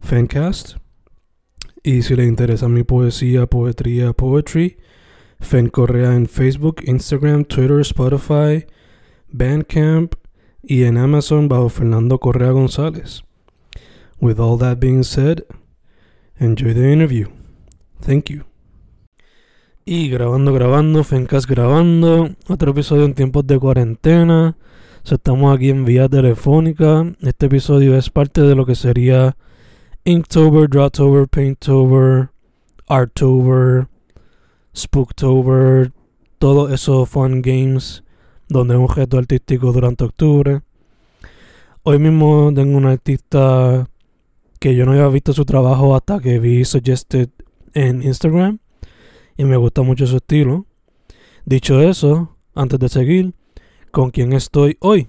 Fancast. Y si le interesa mi poesía, poetría, poetry, Fen Correa en Facebook, Instagram, Twitter, Spotify, Bandcamp y en Amazon bajo Fernando Correa González. With all that being said, enjoy the interview. Thank you. Y grabando, grabando, Fencast grabando. Otro episodio en tiempos de cuarentena. Estamos aquí en vía telefónica. Este episodio es parte de lo que sería Inktober, Drawtober, Painttober, Arttober, Spooktober. Todos esos fun games donde es un objeto artístico durante octubre. Hoy mismo tengo un artista que yo no había visto su trabajo hasta que vi Suggested en Instagram y me gusta mucho su estilo. Dicho eso, antes de seguir, ¿con quién estoy hoy?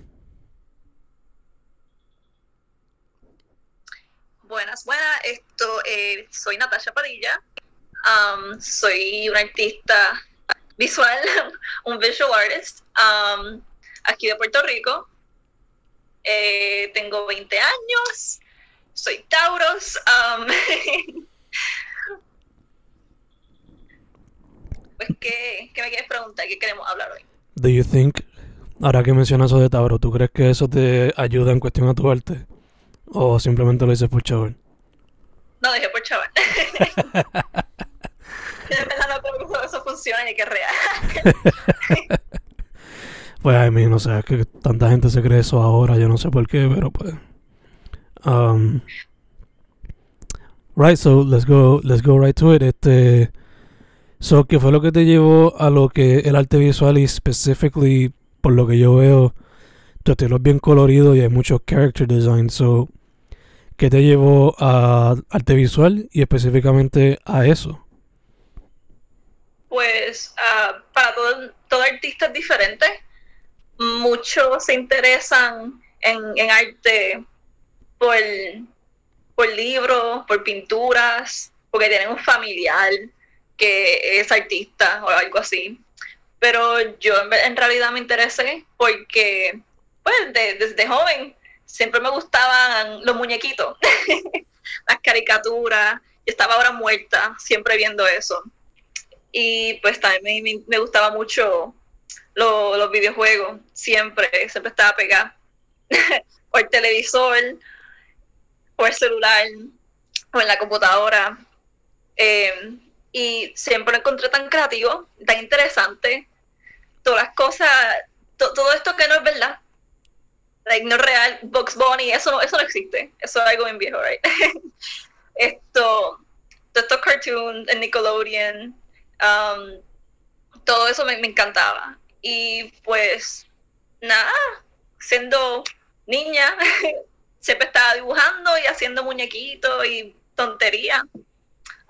Buenas, buenas. Esto, eh, soy Natasha Padilla. Um, soy una artista visual, un visual artist, um, aquí de Puerto Rico. Eh, tengo 20 años, soy Tauros. Um, pues, ¿qué, ¿qué, me quieres preguntar? ¿Qué queremos hablar hoy? Do you think, ahora que mencionas eso de Tauro, ¿tú crees que eso te ayuda en cuestión a tu arte? ¿O simplemente lo dices por chaval? No, dije por chaval. de verdad no creo que eso funcione y que es real. pues a mí no sé, es que tanta gente se cree eso ahora, yo no sé por qué, pero pues. Um, right, so let's go, let's go right to it. Este, so, ¿qué fue lo que te llevó a lo que el arte visual y specifically, por lo que yo veo, tu estilo es bien colorido y hay mucho character design, so, ¿qué te llevó a arte visual y específicamente a eso? Pues uh, para todo, todo artista es diferente. Muchos se interesan en, arte por, por libros, por pinturas, porque tienen un familiar que es artista o algo así. Pero yo en, en realidad me interesé porque, pues, de, desde joven siempre me gustaban los muñequitos, las caricaturas. Yo estaba ahora muerta, siempre viendo eso. Y pues también me, me gustaba mucho lo, los videojuegos, siempre, siempre estaba pegada. o el televisor, o el celular, o en la computadora. Eh, y siempre lo encontré tan creativo, tan interesante. Todas las cosas, to, todo esto que no es verdad, like, no real, Box Bunny, eso, eso no existe, eso es algo bien viejo, right? esto, todos estos cartoons, el Nickelodeon, um, todo eso me, me, encantaba. Y pues, nada, siendo niña, siempre estaba dibujando y haciendo muñequitos y tonterías.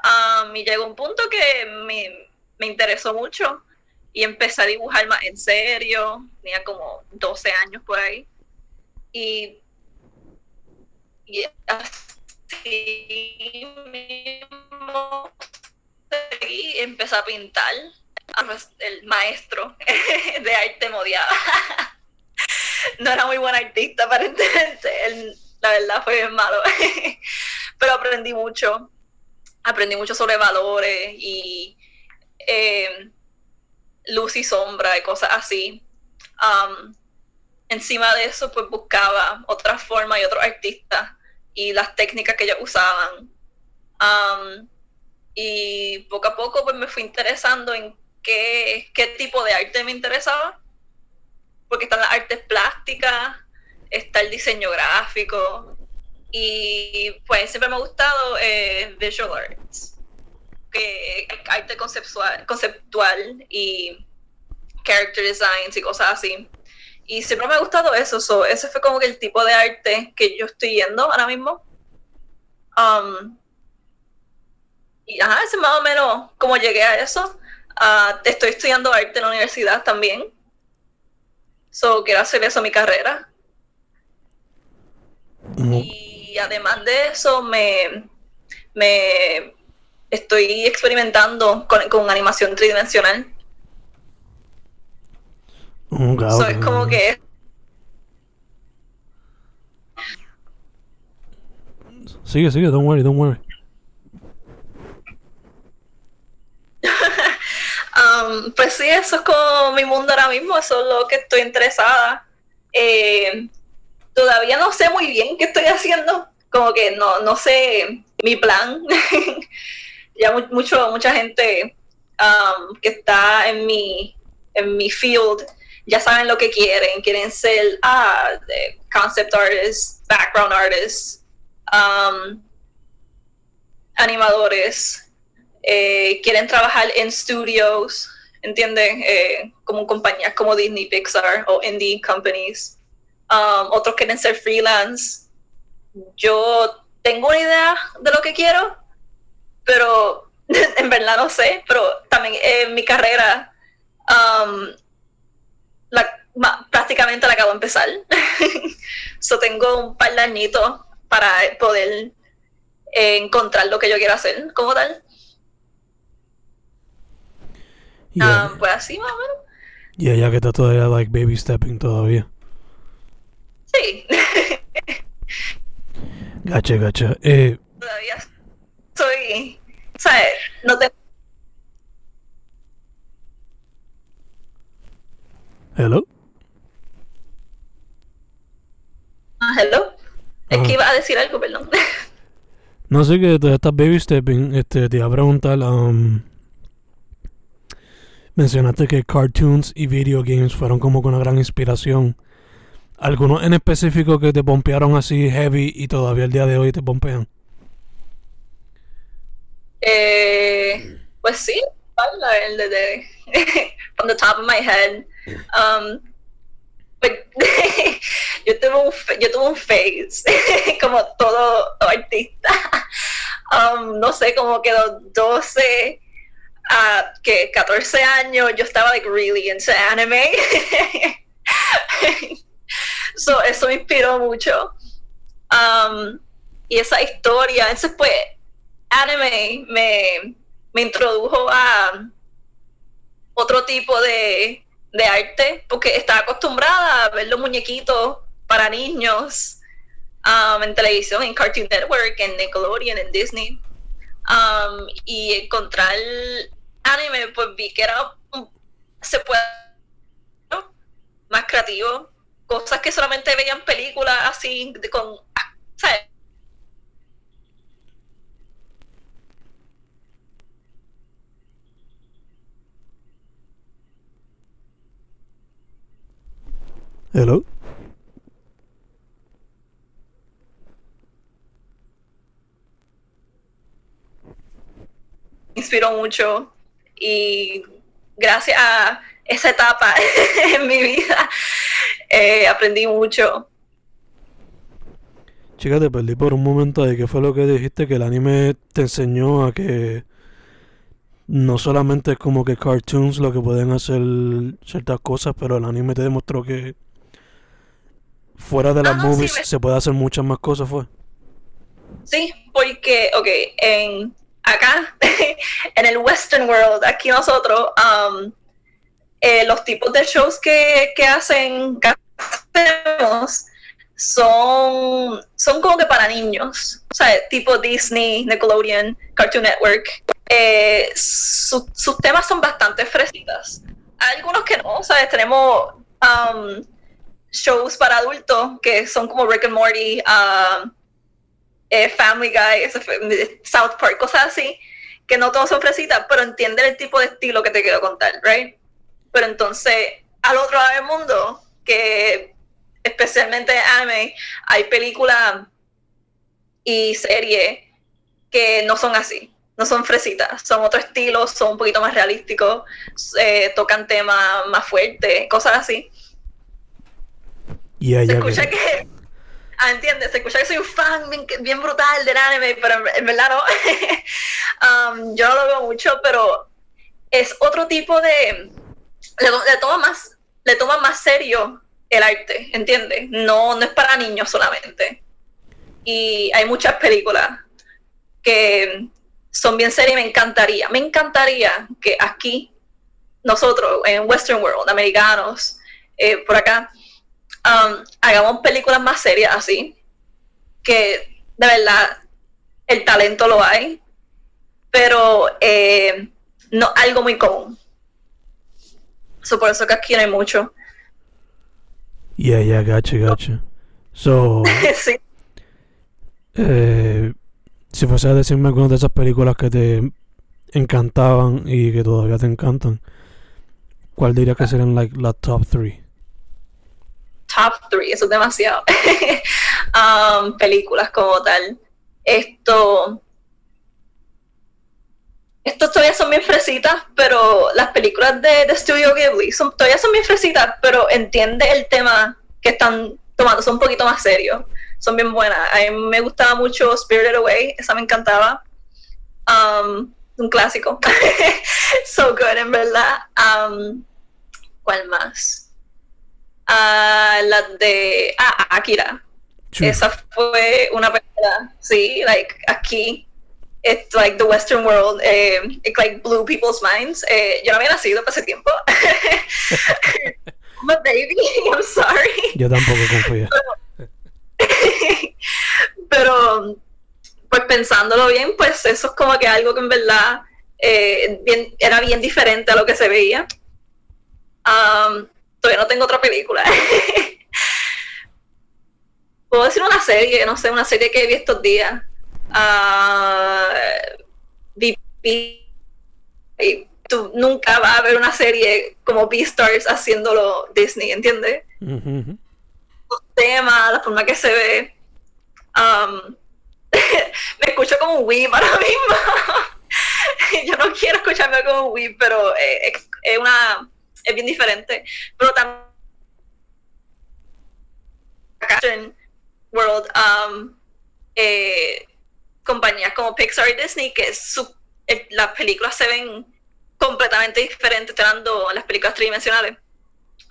Um, y llegó un punto que me, me, interesó mucho y empecé a dibujar más en serio, tenía como 12 años por ahí. Y, y así mismo seguí, empecé a pintar. El maestro de arte modiaba. no era muy buen artista, aparentemente. Él, la verdad, fue bien malo. Pero aprendí mucho. Aprendí mucho sobre valores y eh, luz y sombra y cosas así. Um, encima de eso, pues buscaba otras formas y otros artistas y las técnicas que ellos usaban Um, y poco a poco pues me fui interesando en qué, qué tipo de arte me interesaba, porque están las artes plásticas, está el diseño gráfico, y pues siempre me ha gustado eh, visual arts, que arte conceptual, conceptual y character designs y cosas así. Y siempre me ha gustado eso, so, ese fue como que el tipo de arte que yo estoy yendo ahora mismo. Um, y ajá, ese más o menos como llegué a eso. Uh, estoy estudiando arte en la universidad también. So, quiero hacer eso mi carrera. Y además de eso, me, me estoy experimentando con, con animación tridimensional. Oh, es como que Sigue, sigue, don't worry, don't worry. um, pues sí, eso es como mi mundo ahora mismo, eso es lo que estoy interesada. Eh, todavía no sé muy bien qué estoy haciendo, como que no, no sé mi plan. ya mucho, mucha gente um, que está en mi, en mi field ya saben lo que quieren, quieren ser ah, concept artists, background artists, um, animadores, eh, quieren trabajar en studios, ¿entienden? Eh, como compañías como Disney, Pixar o indie companies. Um, otros quieren ser freelance. Yo tengo una idea de lo que quiero, pero en verdad no sé, pero también en mi carrera um, prácticamente la acabo de empezar. so tengo un par de añitos para poder eh, encontrar lo que yo quiero hacer como tal. Ah, pues así más o menos. Y ya que está todavía like baby stepping todavía. Sí. gacha, gacha. Eh, todavía soy, ¿sabes? No tengo Hello. Ah, hello. Es que iba a decir algo, perdón. No sé que todavía estás baby stepping. Este, te iba a preguntar. Um, mencionaste que cartoons y video games fueron como con una gran inspiración. ¿Algunos en específico que te pompearon así heavy y todavía el día de hoy te pompean? Eh, pues sí, el de, from the top of my head. Um, yo tuve un yo tuve un phase como todo artista. Um, no sé como que los 12 a que 14 años yo estaba like really into anime. So eso me inspiró mucho. Um, y esa historia entonces pues anime me, me introdujo a otro tipo de de arte, porque estaba acostumbrada a ver los muñequitos para niños um, en televisión, en Cartoon Network, en Nickelodeon, en Disney. Um, y encontrar anime, pues vi que era se puede más creativo, cosas que solamente veían películas así con ¿sabes? Hello. inspiró mucho y gracias a esa etapa en mi vida eh, aprendí mucho. Chica, te perdí por un momento de qué fue lo que dijiste, que el anime te enseñó a que no solamente es como que cartoons lo que pueden hacer ciertas cosas, pero el anime te demostró que fuera de las ah, movies se puede hacer muchas más cosas, ¿fue? Sí, porque, ok, en acá, en el Western World, aquí nosotros, um, eh, los tipos de shows que, que hacen, que hacemos, son, son como que para niños, o sea, tipo Disney, Nickelodeon, Cartoon Network. Eh, sus temas son bastante fresitas. Hay algunos que no, ¿sabes? Tenemos um, shows para adultos que son como Rick and Morty, uh, eh, Family Guy, South Park, cosas así, que no todos son fresitas, pero entienden el tipo de estilo que te quiero contar, ¿right? Pero entonces, al otro lado del mundo, que especialmente anime, hay películas y series que no son así, no son fresitas, son otro estilo, son un poquito más realísticos, eh, tocan temas más fuertes, cosas así. Se escucha que... Ah, entiendes, se escucha que soy un fan bien, brutal del anime, pero en, verdad no. Um, yo no lo veo mucho, pero es otro tipo de... Le, toma más, le toma más serio el arte, ¿entiendes? No, no es para niños solamente. Y hay muchas películas que son bien serias y me encantaría, me encantaría que aquí, nosotros, en Western World, americanos, eh, por acá, um, hagamos películas más serias así, que de verdad el talento lo hay, pero eh, no algo muy común. por eso que aquí no hay mucho. Yeah, yeah, gotcha, gotcha. So, sí. eh, si fuese a decirme alguna de esas películas que te encantaban y que todavía te encantan, ¿cuál dirías que serían like, las top 3? Top 3, eso es demasiado. um, películas como tal. Esto. Estos todavía son bien fresitas, pero las películas de, de Studio Ghibli son, todavía son bien fresitas, pero entiende el tema que están tomando, son un poquito más serios son bien buenas. A mí me gustaba mucho Spirited Away, esa me encantaba. Um, un clásico. so good, en verdad. Um, ¿Cuál más? Uh, la de ah, Akira. Esa fue una película, sí, like aquí. It's like the Western world. Eh, it like blew people's minds. Eh, yo no había nacido para ese tiempo. A baby, I'm sorry. Yo tampoco confío. Pero, pues pensándolo bien, pues eso es como que algo que en verdad eh, era bien diferente a lo que se veía. Todavía no tengo otra película. Puedo decir una serie, no sé, una serie que vi estos días. Uh, tú nunca vas a ver una serie como Beastars haciéndolo Disney, ¿entiendes? los temas, la forma que se ve. Um, me escucho como un weeb ahora mismo. Yo no quiero escucharme como un weeb, pero eh, es, una es bien diferente. Pero también World, um, eh, compañías como Pixar y Disney, que eh, las películas se ven completamente diferentes, dando las películas tridimensionales.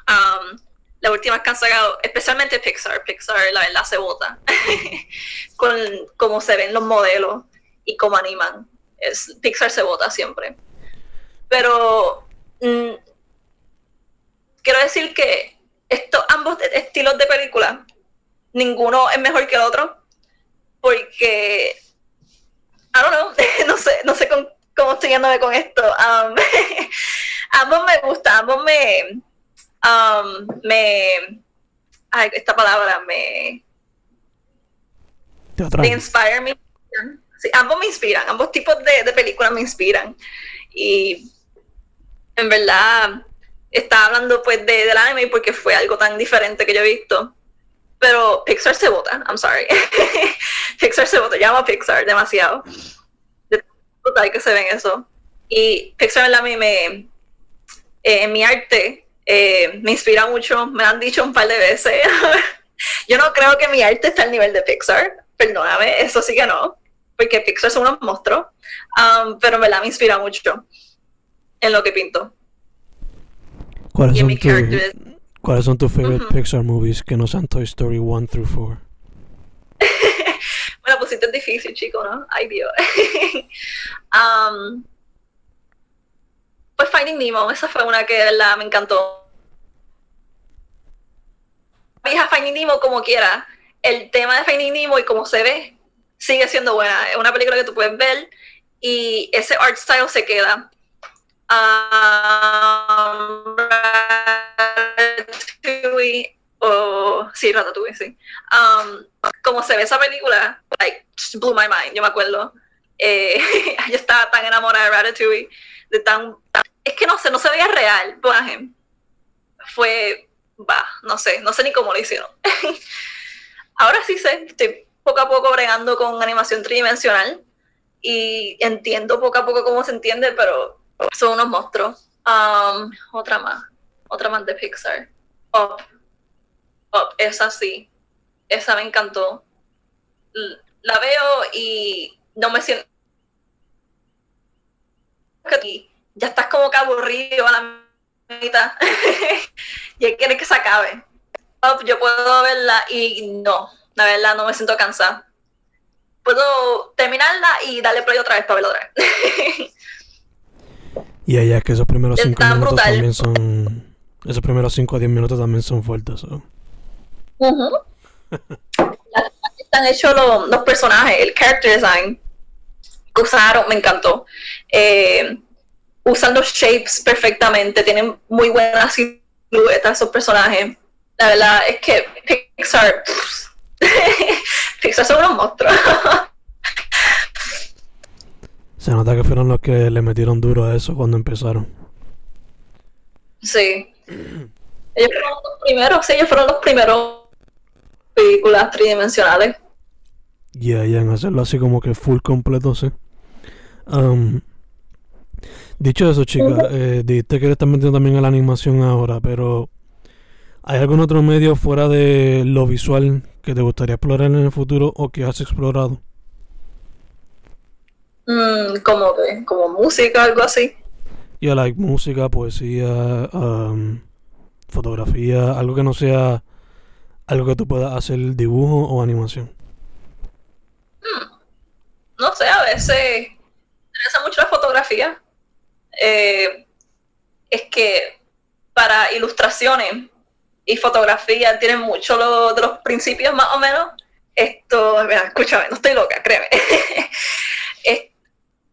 Um, las últimas que han sacado, especialmente Pixar, Pixar la verdad se vota con cómo se ven los modelos y cómo animan. Pixar se vota siempre. Pero mm, quiero decir que estos ambos estilos de película, ninguno es mejor que el otro, porque I don't know, no sé, no sé cómo estoy yéndome con esto. Um, ambos me gustan, ambos me um, me. Ay, esta palabra me. Te inspire me. Sí, ambos me inspiran, ambos tipos de, de películas me inspiran. Y en verdad estaba hablando pues de, del anime porque fue algo tan diferente que yo he visto. Pero Pixar se vota, I'm sorry. Pixar se vota, llamo a Pixar demasiado. De total que se ven eso. Y Pixar en la me, me eh, en mi arte eh, me inspira mucho, me han dicho un par de veces. Yo no creo que mi arte está al nivel de Pixar, perdóname, eso sí que no, porque Pixar son unos monstruos, um, pero me la me inspira mucho en lo que pinto. ¿Cuáles, son, ¿cuáles son tus favorite Pixar movies que no sean Toy Story 1 through 4? bueno, pues sí, es difícil, chico, ¿no? Ay, Dios. um, pues Finding Nemo, esa fue una que de verdad me encantó. Vieja Finding Nemo como quiera, el tema de Finding Nemo y cómo se ve sigue siendo buena. Es una película que tú puedes ver y ese art style se queda. Um, Ratatouille, o sí, Ratatouille, sí. Um, como se ve esa película, like, blew my mind, yo me acuerdo. Eh, yo estaba tan enamorada de Ratatouille, de tan, es que no sé, no se veía real, Fue, va, no sé, no sé ni cómo lo hicieron. Ahora sí sé, estoy poco a poco bregando con animación tridimensional y entiendo poco a poco cómo se entiende, pero son unos monstruos. Um, otra más, otra más de Pixar. Up. Up, esa sí. Esa me encantó. La veo y no me siento. Ya estás como que aburrido a la mitad. y quieres que se acabe. Yo puedo verla y no, la verdad no me siento cansada. Puedo terminarla y darle play otra vez para verla otra vez. Y allá que esos primeros 5 minutos también son. Esos primeros 5 a 10 minutos también son fuertes. So. están hechos los, los, personajes, el character design que usaron, me encantó. Eh, usan los shapes perfectamente, tienen muy buenas siluetas esos personajes. La verdad es que Pixar, Pixar son unos monstruos. Se nota que fueron los que le metieron duro a eso cuando empezaron. Sí. Ellos fueron los primeros, sí, ellos fueron los primeros películas tridimensionales. Ya, ya, en hacerlo así como que full completo, sí. Um, dicho eso, chica, eh, dijiste que le estás metiendo también a la animación ahora, pero ¿hay algún otro medio fuera de lo visual que te gustaría explorar en el futuro o que has explorado? Mm, como como música, algo así. Yeah, like música, poesía, um, fotografía, algo que no sea algo que tú puedas hacer dibujo o animación. Mm, no sé, a veces me interesa mucho la fotografía. Eh, es que para ilustraciones y fotografía tienen mucho de los principios más o menos. Esto, mira, escúchame, no estoy loca, créeme.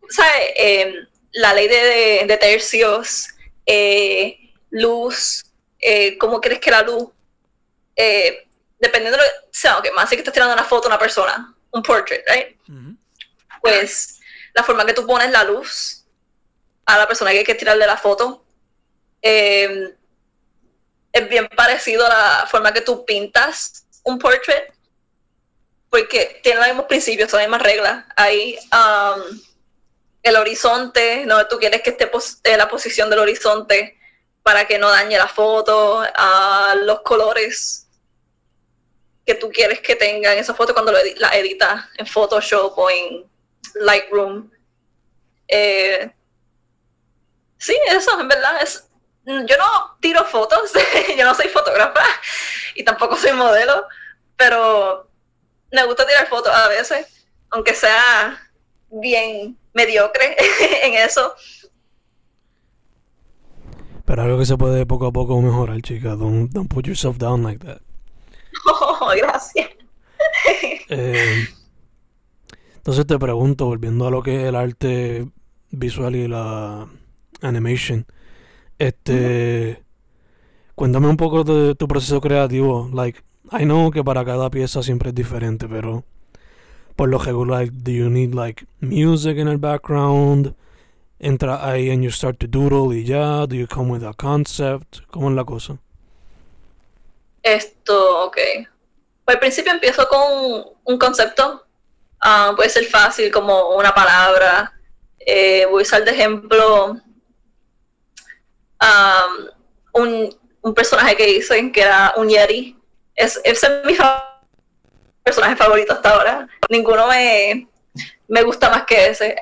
¿sabes? Em, la ley de, tercios, eh, luz, eh, ¿cómo crees que la luz? Eh, dependiendo de lo que sea, que más si que estás tirando una foto a una persona, un portrait, right? Pues la forma que tú pones la luz a la persona que hay que tirarle la foto em, es bien parecido a la forma que tú pintas un portrait, porque tiene los mismos principios, son las mismas reglas. Hay um, el horizonte, no tú quieres que esté la posición del horizonte para que no dañe la foto, a los colores que tú quieres que tengan esa foto cuando la editas en Photoshop o en Lightroom. Eh, sí, eso, en verdad, es, yo no tiro fotos, yo no soy fotógrafa y tampoco soy modelo, pero me gusta tirar fotos a veces, aunque sea bien mediocre en eso. Pero algo que se puede poco a poco mejorar, chica. Don't, don't put yourself down like that. Oh, gracias. Eh, entonces te pregunto, volviendo a lo que es el arte visual y la animation, este, cuéntame un poco de tu proceso creativo. Like, I know que para cada pieza siempre es diferente, pero por lo regular, do you need like music in the background? Entra ahí and you start to doodle y ya. Do you come with a concept? ¿Cómo es la cosa? Esto, ok. Pues al principio empiezo con un concepto. Ah, puede ser fácil como una palabra. Eh, voy a usar de ejemplo un, un, personaje que hice que era un Yeti. Es, ese es mi favorito personaje favorito hasta ahora. Ninguno me, me gusta más que ese.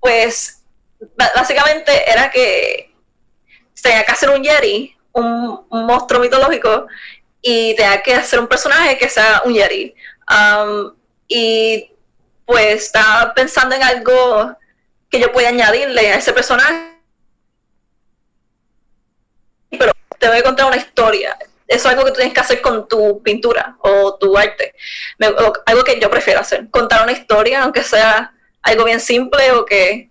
Pues básicamente era que tenía que hacer un Yeti, un, monstruo mitológico, y tenía que hacer un personaje que sea un Yeti. Y pues estaba pensando en algo que yo pueda añadirle a ese personaje. Pero te voy a contar una historia eso es algo que tú tienes que hacer con tu pintura o tu arte. algo que yo prefiero hacer, contar una historia, aunque sea algo bien simple o que,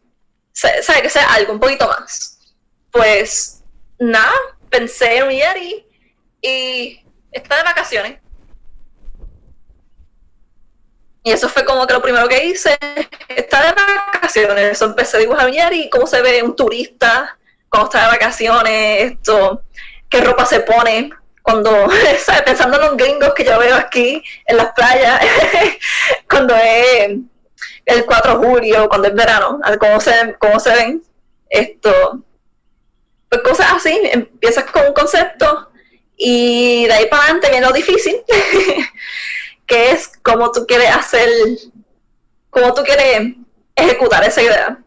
sabe, que sea algo un poquito más. Pues nada, pensé en Yeti y está de vacaciones. Y eso fue como que lo primero que hice, estar de vacaciones. Eso empecé a dibujar y cómo se ve un turista cuando está de vacaciones, esto, qué ropa se pone, cuando, pensando en los gringos que yo veo aquí en las playas, cuando es el 4 de julio, cuando es verano, cómo se, cómo se ven, esto, pues cosas así, empiezas con un concepto y de ahí para adelante viene lo difícil, que es cómo tú quieres hacer, cómo tú quieres ejecutar esa idea.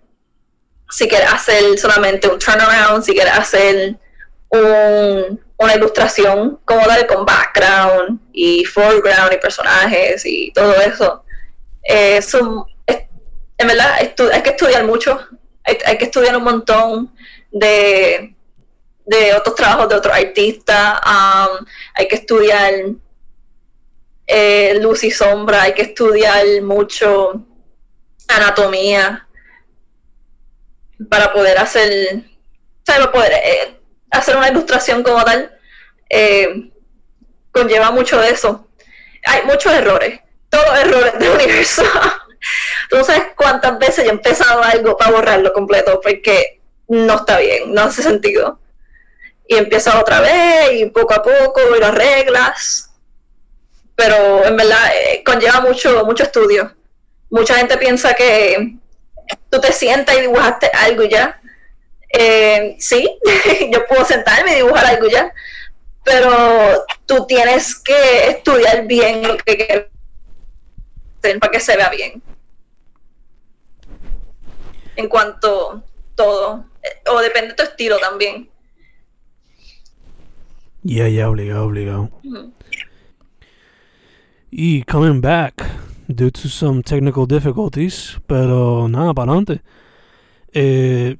Si quieres hacer solamente un turnaround, si quieres hacer un, una ilustración como tal con background y foreground y personajes y todo eso. Eh, en verdad hay que estudiar mucho, hay, que estudiar un montón de, de otros trabajos de otros artistas, um, hay que estudiar eh, luz y sombra, hay que estudiar mucho anatomía para poder hacer, para poder eh, hacer una ilustración como tal. Eh, conlleva mucho de eso. Hay muchos errores, todos errores del universo. Tú sabes cuántas veces yo he empezado algo para borrarlo completo porque no está bien, no hace sentido. Y empiezo otra vez y poco a poco y las reglas. Pero en verdad eh, conlleva mucho, mucho estudio. Mucha gente piensa que tú te sientas y dibujaste algo ya. Eh, sí, yo puedo sentarme y dibujar algo ya. Pero tú tienes que estudiar bien lo que quieres para que se vea bien en cuanto todo. O depende de tu estilo también. Yeah, yeah, obligado, obligado. Y coming back, due to some technical difficulties, pero nada, para adelante. Eh,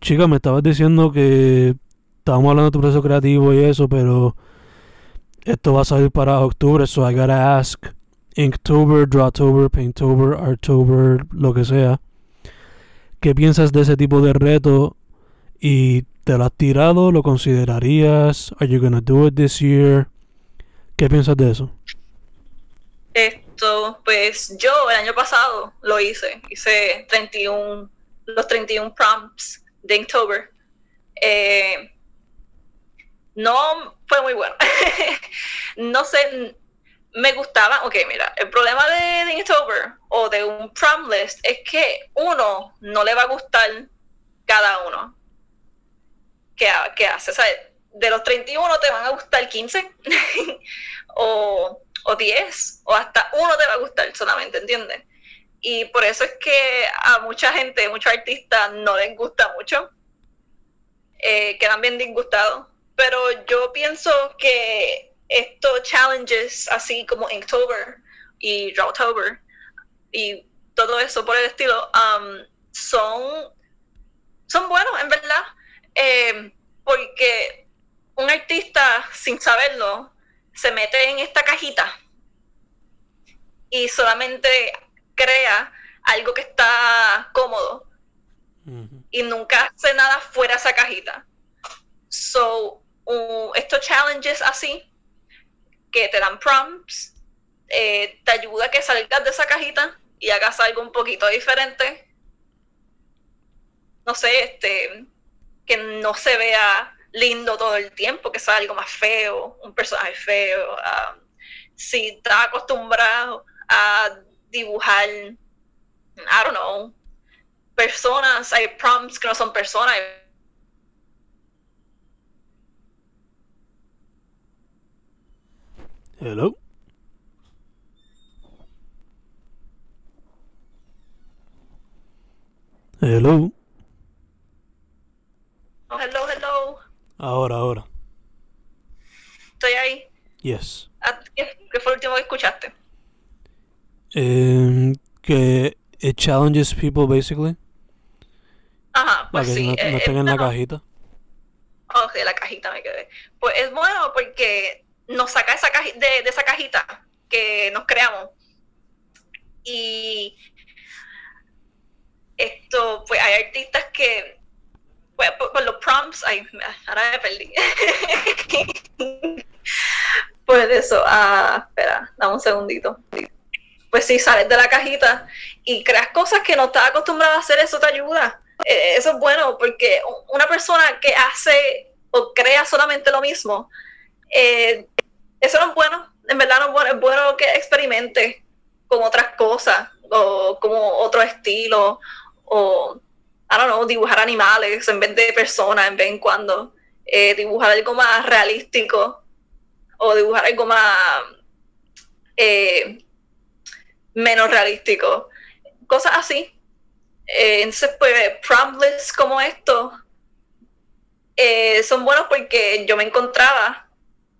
chica, me estabas diciendo que estábamos hablando de tu proceso creativo y eso, pero esto va a salir para octubre, so I gotta ask Inktober, Drawtober, Painttober, Arttober, lo que sea. ¿Qué piensas de ese tipo de reto? ¿Y te lo has tirado? ¿Lo considerarías? ¿Are you gonna do it this year? ¿Qué piensas de eso? Esto, pues yo el año pasado lo hice. Hice 31, los 31 prompts de Inktober. Eh, no fue muy bueno. no sé, me gustaba, ok, mira, el problema de Inktober o de un prom list es que uno no le va a gustar cada uno que, que hace. O sea, de los 31 te van a gustar 15 o, o 10 o hasta uno te va a gustar solamente, ¿entiendes? Y por eso es que a mucha gente, muchos artistas no les gusta mucho, eh, quedan bien disgustados. Pero yo pienso que estos challenges así como Inktober y Drawtober y todo eso por el estilo um, son, son buenos en verdad eh, porque un artista sin saberlo se mete en esta cajita y solamente crea algo que está cómodo y nunca hace nada fuera de esa cajita. So, estos challenges así que te dan prompts, eh, te ayuda a que salgas de esa cajita y hagas algo un poquito diferente. No sé, este, que no se vea lindo todo el tiempo, que sea algo más feo, un personaje feo. Ah, si estás acostumbrado a dibujar, I don't know, personas, hay prompts que no son personas, Hello. Hello. Oh, hello, hello. Ahora, ahora. Estoy ahí. Yes. Ah, ¿Qué, fue lo último que escuchaste? Eh, que it challenges people basically. Ajá, pues que sí. no, no eh, estén en eh, la no. cajita. Ok, la cajita me quedé. Pues es bueno porque nos saca esa caji- de, de esa cajita que nos creamos. Y esto, pues hay artistas que, pues por, por los prompts, ay, ahora me perdí. pues eso, ah, espera, dame un segundito. Pues sí, sales de la cajita y creas cosas que no estás acostumbrado a hacer, eso te ayuda. Eh, eso es bueno porque una persona que hace o crea solamente lo mismo, eh, eso no es bueno, en verdad no es bueno, es bueno que experimente con otras cosas o como otro estilo o, I don't know, dibujar animales en vez de personas en vez en cuando, eh, dibujar algo más realístico o dibujar algo más menos realístico, cosas así. Eh, entonces, pues, promptless como esto eh, son buenos porque yo me encontraba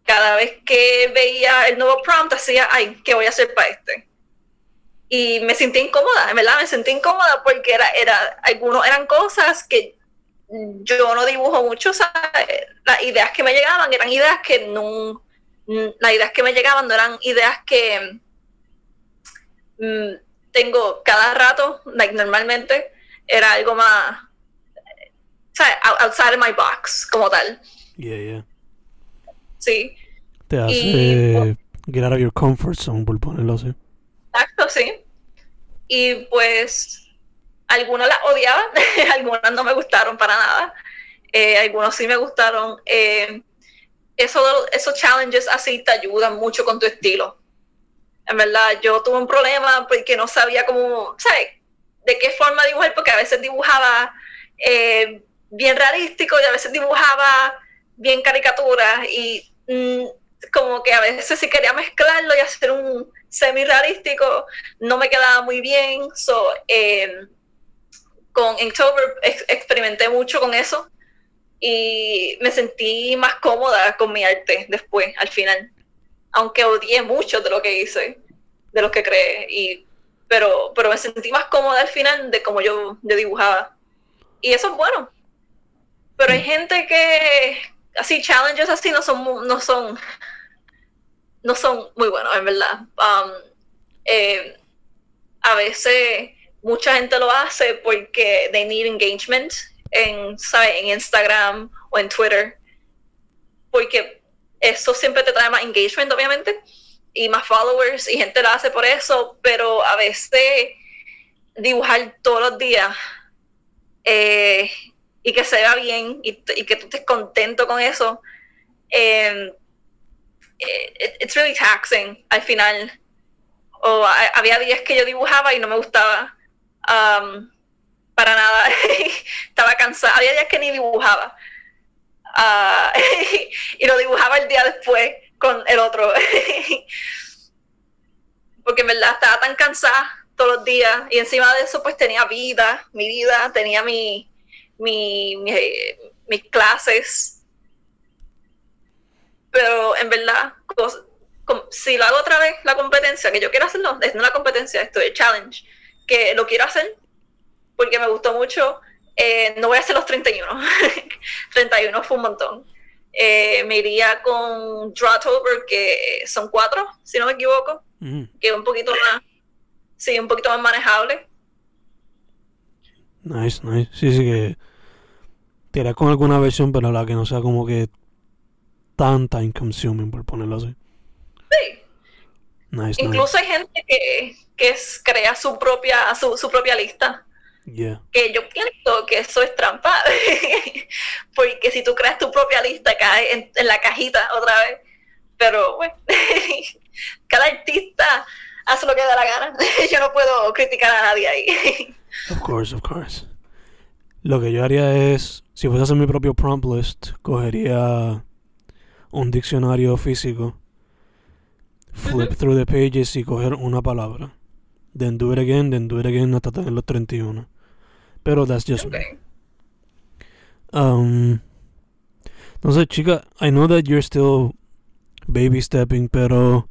cada vez que veía el nuevo prompt, hacía, ay, ¿qué voy a hacer para este? Y me sentí incómoda, en verdad me sentí incómoda porque era, era, algunos eran cosas que yo no dibujo mucho, las ideas que me llegaban eran ideas que no, las ideas que me llegaban no eran ideas que tengo cada rato, like normalmente, era algo más, ¿sabes? Outside of my box, como tal. Yeah, yeah. Sí. Te hace y, get out of your comfort zone, por ponerlo así. Exacto, sí. Y pues, algunas las odiaba, algunas no me gustaron para nada. Eh, algunos sí me gustaron. Eh, eso, esos challenges así te ayudan mucho con tu estilo en verdad, yo tuve un problema porque no sabía cómo, ¿sabes? De qué forma dibujar, porque a veces dibujaba eh, bien realístico y a veces dibujaba bien caricatura y mm, como que a veces si quería mezclarlo y hacer un semi realístico no me quedaba muy bien. So, eh, con Inktober experimenté mucho con eso y me sentí más cómoda con mi arte después, al final aunque odié mucho de lo que hice, de lo que creé, y, pero, pero me sentí más cómoda al final de como yo, dibujaba. Y eso es bueno. Pero hay gente que, así, challenges así no son, no son, no son muy buenos, en verdad. Um, eh, a veces mucha gente lo hace porque they need engagement en, en Instagram o en Twitter. Porque eso siempre te trae más engagement, obviamente, y más followers, y gente lo hace por eso, pero a veces dibujar todos los días eh, y que se vea bien y, que tú estés contento con eso, eh, it's really taxing al final. O había días que yo dibujaba y no me gustaba um, para nada, estaba cansada, había días que ni dibujaba Ah, y lo dibujaba el día después con el otro. Porque en verdad estaba tan cansada todos los días y encima de eso pues tenía vida, mi vida, tenía mi, mis clases. Pero en verdad, si lo hago otra vez, la competencia, que yo quiero hacerlo, es no la competencia, esto es challenge, que lo quiero hacer porque me gustó mucho eh, no voy a hacer los 31. 31 fue un montón. Eh, me iría con Drawtober, que son cuatro, si no me equivoco, que es un poquito más, sí, un poquito más manejable. Nice, nice. Sí, sí que te con alguna versión, pero la que no sea como que tan time consuming, por ponerlo así. Sí. Nice, Incluso hay gente que, que crea su propia, su, su propia lista. Que yo pienso que eso es trampa, porque si tú creas tu propia lista, cae en, la cajita otra vez. Pero bueno, cada artista hace lo que da la gana. yo no puedo criticar a nadie ahí. of course, of course. Lo que yo haría es, si fuese a hacer mi propio prompt list, cogería un diccionario físico, flip through the pages y coger una palabra. Then do it again, then do it again hasta tener los 31. Pero that's just me. Um, sé, chica, I know that you're still baby stepping, pero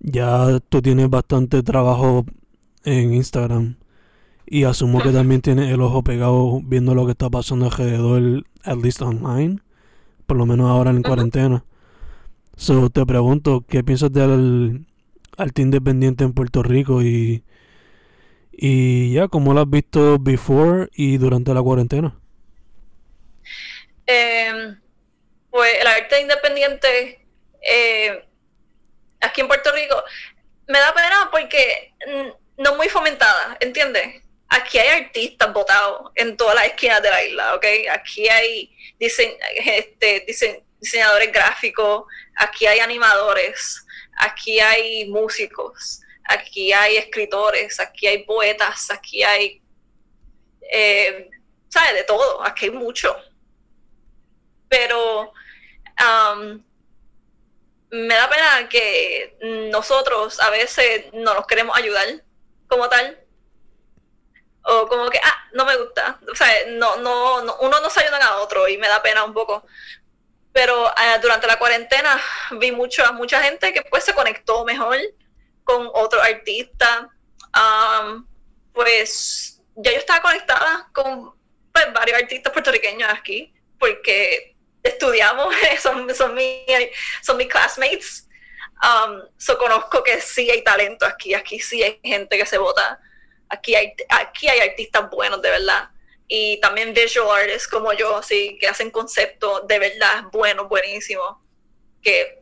ya tú tienes bastante trabajo en Instagram. Y asumo que también tienes el ojo pegado viendo lo que está pasando alrededor, at least online. Por lo menos ahora en cuarentena. So te pregunto, ¿qué piensas del arte independiente en Puerto Rico y y ya, ¿cómo lo has visto before y durante la cuarentena? Em, pues el arte independiente eh, aquí en Puerto Rico me da pena porque no muy fomentada, ¿entiendes? Aquí hay artistas votados en todas las esquinas de la isla, ¿ok? Aquí hay este, diseñadores gráficos, aquí hay animadores, aquí hay músicos, aquí hay escritores, aquí hay poetas, aquí hay, eh, ¿sabes? De todo, aquí hay mucho. Pero um, me da pena que nosotros a veces no nos queremos ayudar como tal. O como que, ah, no me gusta. O sea, no, no, no uno no se ayuda a otro y me da pena un poco. Pero eh, durante la cuarentena vi mucho, mucha gente que pues se conectó mejor con otro artista. pues ya yo estaba conectada con pues, varios artistas puertorriqueños aquí, porque estudiamos, son, son, mi, son mis classmates. Um, conozco que sí hay talento aquí, aquí sí hay gente que se vota, aquí hay, aquí hay artistas buenos de verdad. Y también visual artists como yo, así que hacen conceptos de verdad buenos, buenísimos, que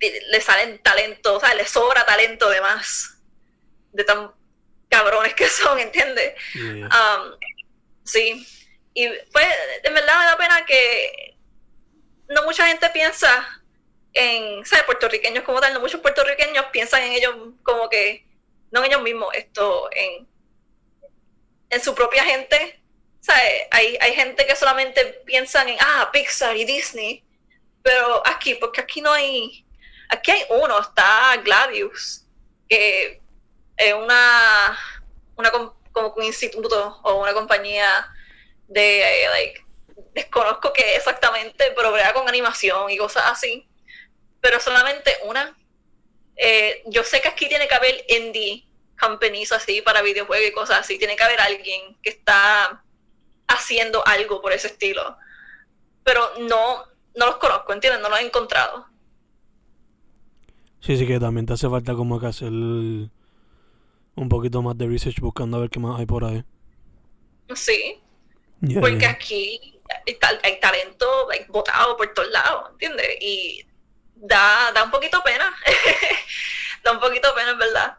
le salen talento, o sea, les sobra talento de más, de tan cabrones que son, ¿entiendes? Um, sí, y pues en verdad me da pena que no mucha gente piensa en, ¿sabes? Puertorriqueños como tal, no muchos puertorriqueños piensan en ellos como que, no en ellos mismos, esto, en, en su propia gente, Hay, hay gente que solamente piensan en, ah, Pixar y Disney, pero aquí, porque aquí no hay, aquí hay uno, está Gladius, que es una, una como un instituto o una compañía de, like, desconozco qué exactamente, pero vea con animación y cosas así. Pero solamente una. Eh, yo sé que aquí tiene que haber indie companies así para videojuegos y cosas así. Tiene que haber alguien que está haciendo algo por ese estilo. Pero no, no los conozco, ¿entiendes? No los he encontrado. Sí, sí, que también te hace falta como que hacer un poquito más de research buscando a ver qué más hay por ahí. Sí. Porque aquí hay, talento votado por todos lados, ¿entiendes? Y da, da un poquito pena. da un poquito pena, en verdad.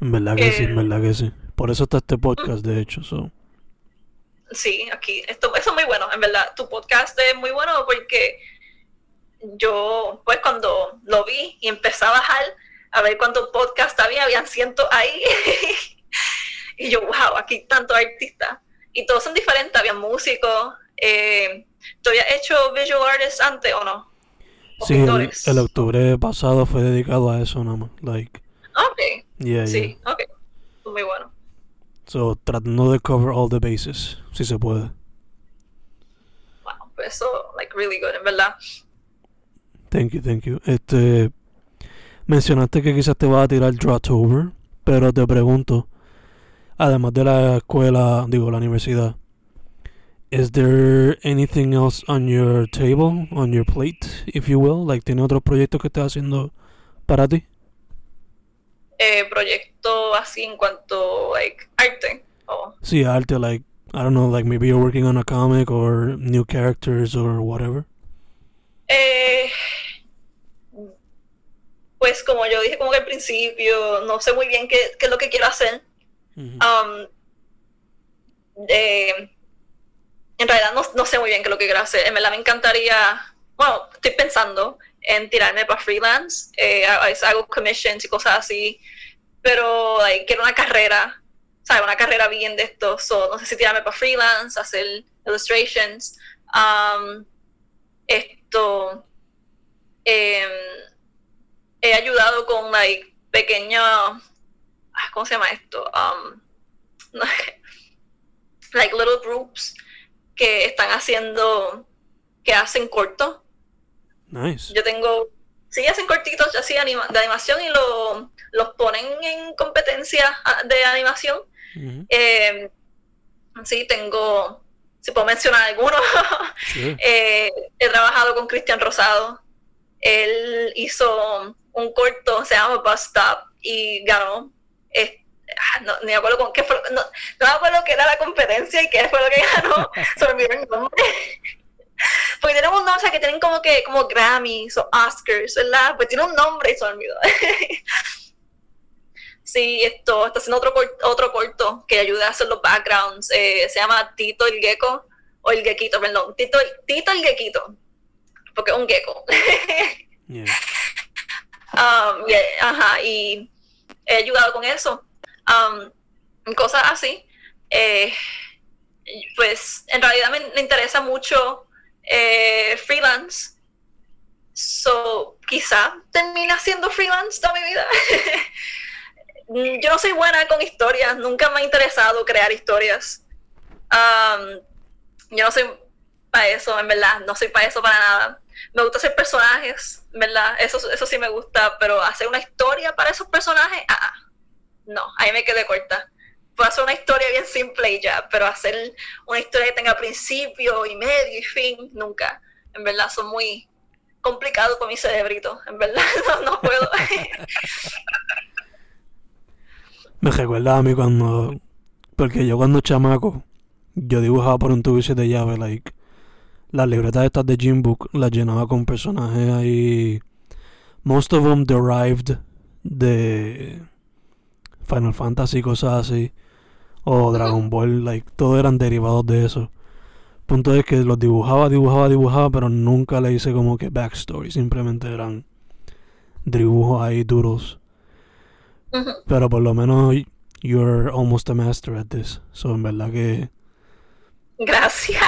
En verdad que, sí, en verdad que sí. Por eso está este podcast, de hecho. So. Sí, aquí, esto, eso es muy bueno, en verdad. Tu podcast es muy bueno porque yo, pues cuando lo vi y empecé a bajar a ver cuántos podcasts había, habían cientos ahí. y yo, wow, aquí tantos artistas y todos son diferentes, había músicos. Eh, ¿Tú habías hecho visual artists antes o no? sí, el, octubre pasado fue dedicado a eso nada más. Like, ok. sí, ok. Muy bueno. So, tratando de cover all the bases, si se puede. Wow, eso, like, really good, en verdad. Thank you, thank you. Este, mencionaste que quizás te vas a tirar Drawtober, pero te pregunto, además de la escuela, digo, la universidad, is there anything else on your table, on your plate, if you will? Like, ¿tiene otros proyectos que estés haciendo para ti? Eh, proyecto así en cuanto, like, arte. Oh. Sí, arte, like, I don't know, like maybe you're working on a comic or new characters or whatever. Eh, pues como yo dije como que al principio, no sé muy bien qué, qué es lo que quiero hacer Um, en realidad no, sé muy bien qué es lo que quiero hacer. En verdad me encantaría, bueno, estoy pensando en tirarme para freelance, eh, hago commissions y cosas así, pero quiero una carrera, ¿sabes? Una carrera bien de esto, no sé si tirarme para freelance, hacer illustrations. Um, esto, em, he ayudado con like, pequeños Ah, ¿cómo se llama esto? Um, like little groups que están haciendo, que hacen corto. Nice. Yo tengo, sí, hacen cortitos así de animación y lo, los ponen en competencia ah, de animación. Em, sí, tengo, si puedo mencionar algunos, eh, he trabajado con Cristian Rosado. Él hizo un corto, se llama Bus Stop, y ganó Ah, no, ni me acuerdo con qué fue, no, no me acuerdo qué era la competencia y qué fue lo que ganó, se olvidó el nombre. Porque tenemos un nombre, o sea, que tienen como que, como Grammys o Oscars, ¿verdad? Pues tiene un nombre y se olvidó. Sí, esto está haciendo otro, otro corto que ayuda a hacer los backgrounds. Eh, se llama Tito el Gecko, o el Gequito, perdón. Tito, Tito el Gequito, porque es un gecko. Um, ajá, y he ayudado con eso. Um, cosas así. Eh, pues en realidad me, interesa mucho eh, freelance. So, quizá termine siendo freelance toda mi vida. Yo no soy buena con historias, nunca me ha interesado crear historias. Um, yo no soy para eso, en verdad, no soy para eso para nada. Me gusta hacer personajes, ¿verdad? Eso, eso sí me gusta, pero hacer una historia para esos personajes, ah, ah. no, ahí me quedé corta. Puedo hacer una historia bien simple y ya, pero hacer una historia que tenga principio y medio y fin, nunca. En verdad, son muy complicados con mi cerebrito, en verdad, no, puedo. me recuerda a mí cuando, porque yo cuando chamaco, yo dibujaba por un tubo de llave, like, las libretas estas de Jim Book las llenaba con personajes ahí, most of them derived de Final Fantasy, cosas así, o Dragon Ball, like, todos eran derivados de eso. Punto es que los dibujaba, dibujaba, dibujaba, pero nunca le hice como que backstory, simplemente eran dibujos ahí duros. Pero por lo menos you're almost a master at this. So en verdad que Gracias.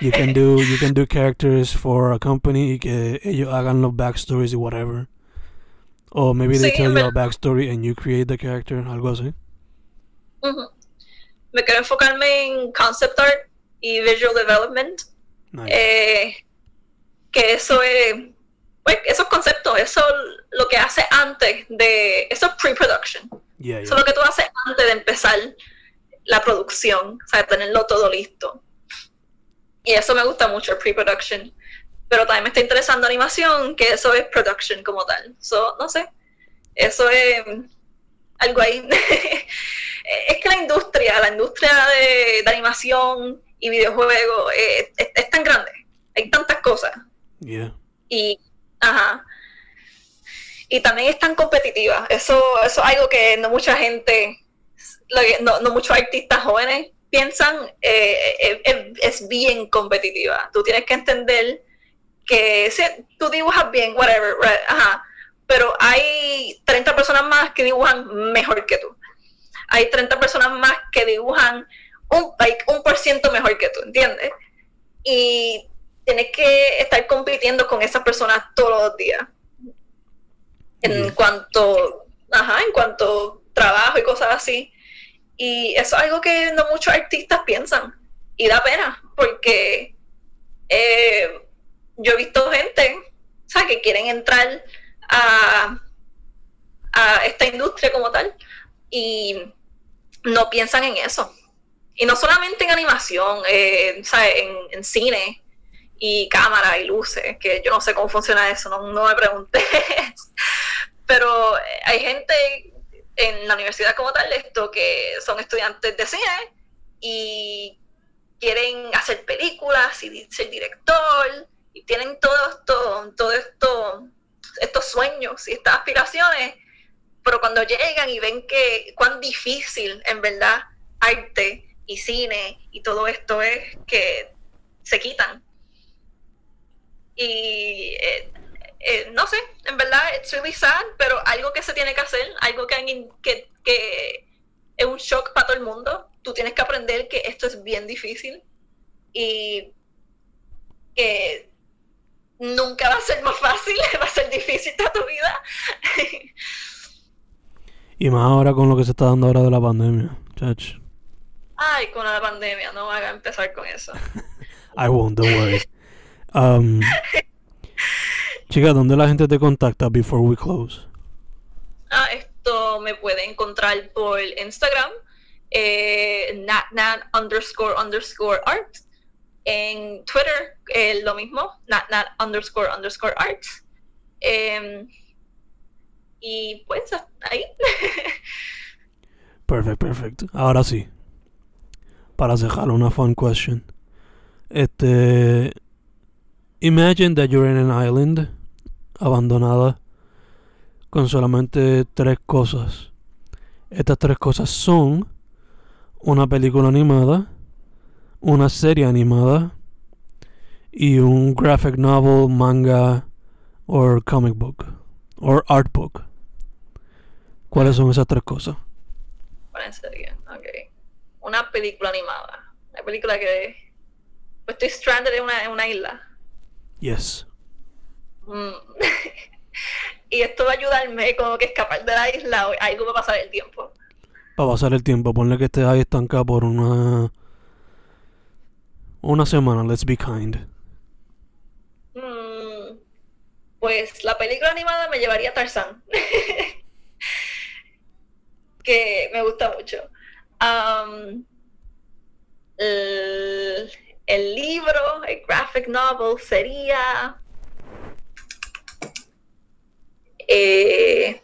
You can do you can do characters for a company y que ellos hagan los backstories y whatever. Or maybe they tell you a backstory and you create the character, algo así. Me quiero enfocarme en concept art y visual development. Eh, que eso es, pues, esos conceptos, eso lo que hace antes de, eso es pre-production. Eso es lo que tú haces antes de empezar la producción, o sea, tenerlo todo listo. Y eso me gusta mucho, pre-production. Pero también me está interesando animación, que eso es production como tal. So, no sé, eso es algo ahí. es que la industria, la industria de, animación y videojuegos eh, es, tan grande. Hay tantas cosas. Y, ajá. Y también es tan competitiva. Eso, eso es algo que no mucha gente no, no muchos artistas jóvenes piensan, eh, eh, es, bien competitiva. Tú tienes que entender que si tú dibujas bien, whatever, ajá, pero hay 30 personas más que dibujan mejor que tú. Hay 30 personas más que dibujan un, like, un por ciento mejor que tú, ¿entiendes? Y tienes que estar compitiendo con esas personas todos los días. En cuanto, ajá, en cuanto trabajo y cosas así. Y eso es algo que no muchos artistas piensan. Y da pena, porque eh, yo he visto gente que quieren entrar a, a esta industria como tal y no piensan en eso. Y no solamente en animación, eh, En, cine y cámara y luces, que yo no sé cómo funciona eso, no, me pregunté. Pero hay gente en la universidad como tal, esto que son estudiantes de cine y quieren hacer películas y ser director y tienen todo esto, todo esto, estos sueños y estas aspiraciones, pero cuando llegan y ven que cuán difícil en verdad arte y cine y todo esto es que se quitan. Y eh, eh, no sé, en verdad, it's really sad, pero algo que se tiene que hacer, algo que, que, que es un shock para todo el mundo. Tú tienes que aprender que esto es bien difícil y que nunca va a ser más fácil, va a ser difícil toda tu vida. y más ahora con lo que se está dando ahora de la pandemia, chach. Ay, con la pandemia, no haga empezar con eso. I won't, don't worry. Um, Chica, ¿dónde la gente te contacta before we close? Ah, esto me puede encontrar por Instagram, eh, natnat underscore underscore art. En Twitter, eh, lo mismo, natnat underscore underscore art. Em, y pues ahí. perfecto, perfecto. Ahora sí. Para dejar una fun question. Este. Imagine that you're in an island abandonada con solamente tres cosas Estas tres cosas son una película animada, una serie animada y un graphic novel, manga o comic book o art book. ¿Cuáles son esas tres cosas? Una serie, ok. Una película animada. Una película que... Pues estoy stranded en una, en una isla. Yes. Mm. y esto va a ayudarme como que escapar de la isla algo para pasar el tiempo. Para pasar el tiempo, ponle que estés ahí estancada por una... Una semana, let's be kind. Mm, pues la película animada me llevaría a Tarzán. que me gusta mucho. Um, el, libro, el graphic novel sería eh,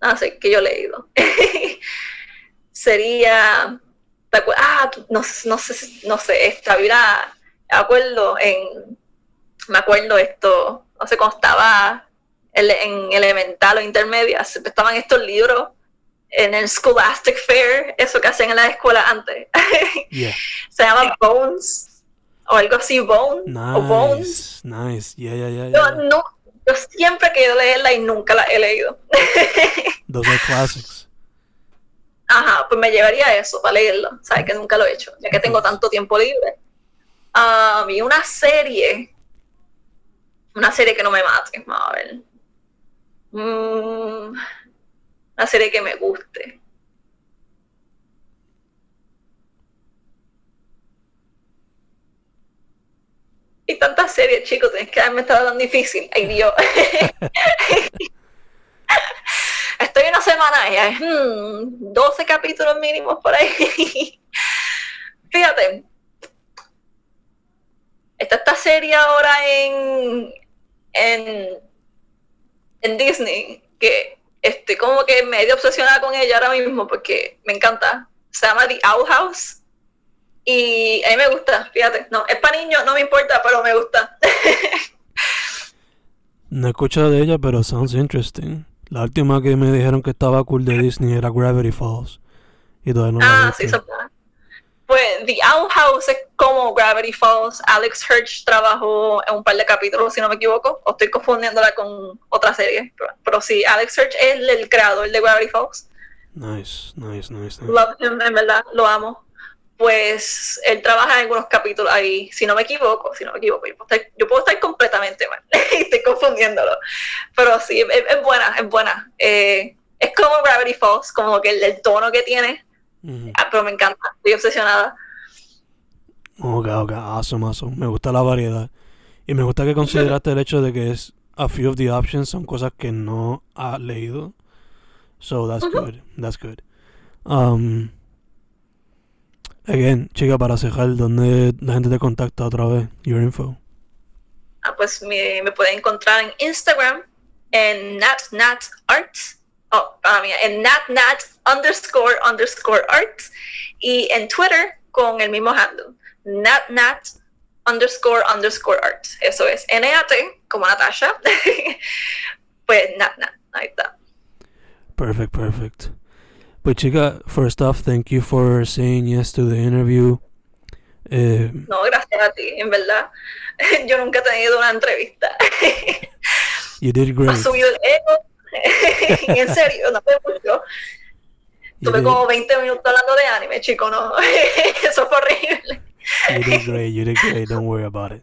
no sé, que yo he leído. Sería, ah, no, no sé, no sé, esta vida, me acuerdo en, me acuerdo esto, no sé, cuando estaba en elemental o intermedia, estaban estos libros en el Scholastic Fair, eso que hacen en la escuela antes. Se llama Bones, o algo así, Bone, nice, o Bones. Nice, yeah, yeah, yeah. Yo no, yo siempre he querido leerla y nunca la he leído. Those are classics. Ajá, pues me llevaría eso para leerlo. Sabes que nunca lo he hecho, ya que tengo tanto tiempo libre. Um, y una serie. Una serie que no me mate. A ver. Mm, una serie que me guste. Y tantas series, chicos, tienes que darme estaba tan difícil. Ay, Dios. Estoy una semana ya, hmm, 12 capítulos mínimos por ahí. Fíjate. Está esta serie ahora en, en, en Disney que estoy como que medio obsesionada con ella ahora mismo porque me encanta. Se llama The Owl House. Y a mí me gusta, fíjate. No, es para niños, no me importa, pero me gusta. no he escuchado de ella, pero sounds interesting. La última que me dijeron que estaba cool de Disney era Gravity Falls. Y todavía no ah, sí, Pues The Owl House es como Gravity Falls. Alex Hirsch trabajó en un par de capítulos, si no me equivoco. O estoy confundiéndola con otra serie. Pero, sí, Alex Hirsch es el, creador de Gravity Falls. Nice, nice, nice. nice. Love him, en verdad, lo amo pues él trabaja en algunos capítulos ahí, si no me equivoco, si no me equivoco, yo puedo estar, completamente mal, estoy confundiéndolo, pero sí, es, buena, es buena. Eh, es como Gravity Falls, como que el, tono que tiene, ah, pero me encanta, estoy obsesionada. Ok, ok, awesome, awesome. Me gusta la variedad. Y me gusta que consideraste el hecho de que es a few of the options son cosas que no ha leído. So that's good, that's good. Um, Again, chica, para cejar, ¿dónde la gente te contacta otra vez? Your info. Ah, pues me, me pueden encontrar en Instagram en natnatarts. Oh, en natnat underscore underscore arts. Y en Twitter con el mismo handle. natnat underscore underscore arts. Eso es N-A-T, como Natasha. pues natnat, ahí está. Perfect, perfect. Pues chica, first off, thank you for saying yes to the interview. Eh, no, gracias a ti, en verdad. Yo nunca he tenido una entrevista. You did great. Me ha subido el ego. en serio, no fue mucho. Tuve como 20 minutos hablando de anime, chico, no. Eso fue horrible. You did great, you did great, don't worry about it.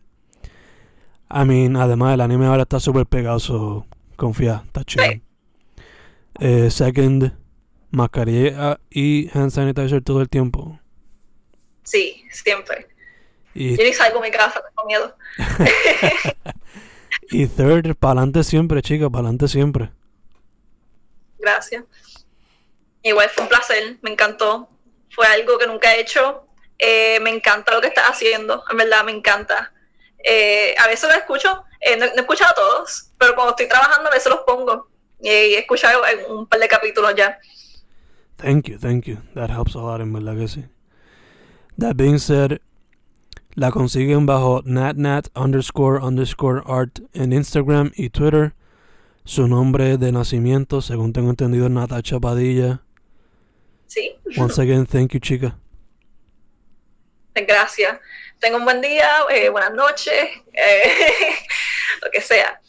I mean, además el anime ahora está súper pegado, so confía, está chido. Sí. Eh, second, mascarilla y hand sanitizer todo el tiempo. Sí, siempre. Y... Yo ni salgo de mi casa, tengo miedo. y third, para adelante siempre, chica, para adelante siempre. Gracias. Igual fue un placer, me encantó. Fue algo que nunca he hecho. Eh, me encanta lo que estás haciendo, en verdad me encanta. Eh, a veces lo escucho, eh, no, he escuchado a todos, pero cuando estoy trabajando a veces los pongo. Y he escuchado un par de capítulos ya. Thank you, thank you. That helps a lot, en verdad que sí. That being said, la consiguen bajo natnat underscore underscore art en Instagram y Twitter. Su nombre de nacimiento, según tengo entendido, es Natacha Padilla. Sí. Once again, thank you, chica. Gracias. Tengo un buen día, eh, buenas noches, eh, lo que sea.